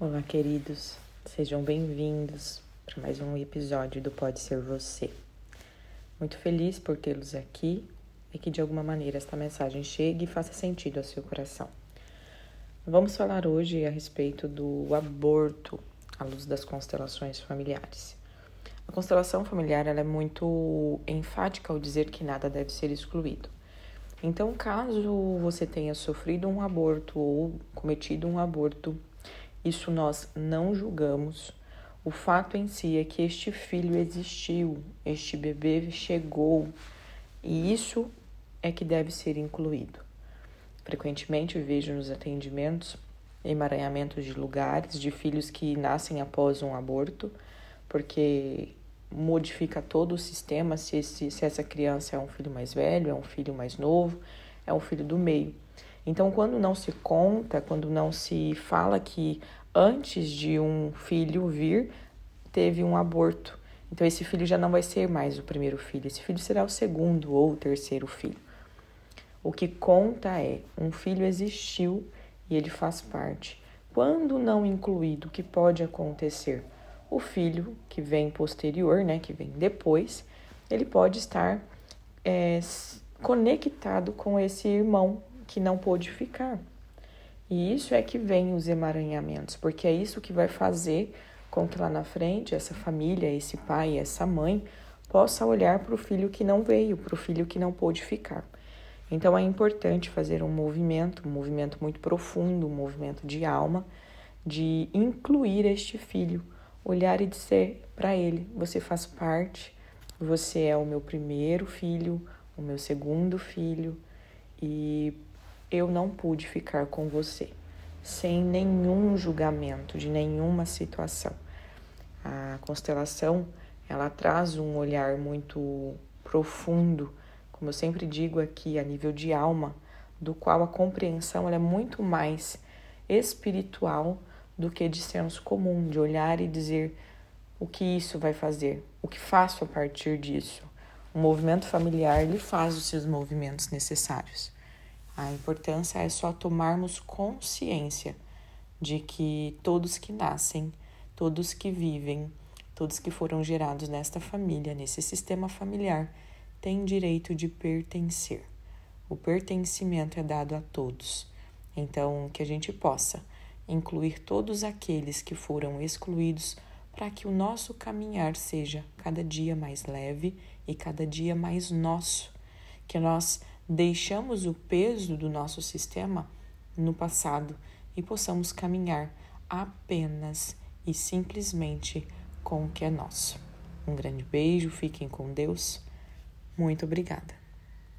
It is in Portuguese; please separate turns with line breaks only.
Olá, queridos, sejam bem-vindos para mais um episódio do Pode Ser Você. Muito feliz por tê-los aqui e que de alguma maneira esta mensagem chegue e faça sentido ao seu coração. Vamos falar hoje a respeito do aborto à luz das constelações familiares. A constelação familiar é muito enfática ao dizer que nada deve ser excluído. Então, caso você tenha sofrido um aborto ou cometido um aborto, isso nós não julgamos. O fato em si é que este filho existiu, este bebê chegou, e isso é que deve ser incluído. Frequentemente vejo nos atendimentos emaranhamentos de lugares de filhos que nascem após um aborto, porque modifica todo o sistema se, esse, se essa criança é um filho mais velho, é um filho mais novo, é um filho do meio. Então, quando não se conta, quando não se fala que antes de um filho vir, teve um aborto. Então, esse filho já não vai ser mais o primeiro filho, esse filho será o segundo ou o terceiro filho. O que conta é: um filho existiu e ele faz parte. Quando não incluído, o que pode acontecer? O filho que vem posterior, né, que vem depois, ele pode estar é, conectado com esse irmão que não pôde ficar. E isso é que vem os emaranhamentos, porque é isso que vai fazer com que lá na frente essa família, esse pai, essa mãe possa olhar para o filho que não veio, para o filho que não pôde ficar. Então é importante fazer um movimento, um movimento muito profundo, um movimento de alma, de incluir este filho, olhar e dizer para ele: você faz parte, você é o meu primeiro filho, o meu segundo filho e eu não pude ficar com você sem nenhum julgamento de nenhuma situação. A constelação, ela traz um olhar muito profundo, como eu sempre digo aqui, a nível de alma, do qual a compreensão é muito mais espiritual do que de senso comum, de olhar e dizer o que isso vai fazer, o que faço a partir disso. O movimento familiar ele faz os seus movimentos necessários. A importância é só tomarmos consciência de que todos que nascem, todos que vivem, todos que foram gerados nesta família, nesse sistema familiar, têm direito de pertencer. O pertencimento é dado a todos. Então, que a gente possa incluir todos aqueles que foram excluídos para que o nosso caminhar seja cada dia mais leve e cada dia mais nosso. Que nós deixamos o peso do nosso sistema no passado e possamos caminhar apenas e simplesmente com o que é nosso. Um grande beijo, fiquem com Deus. Muito obrigada.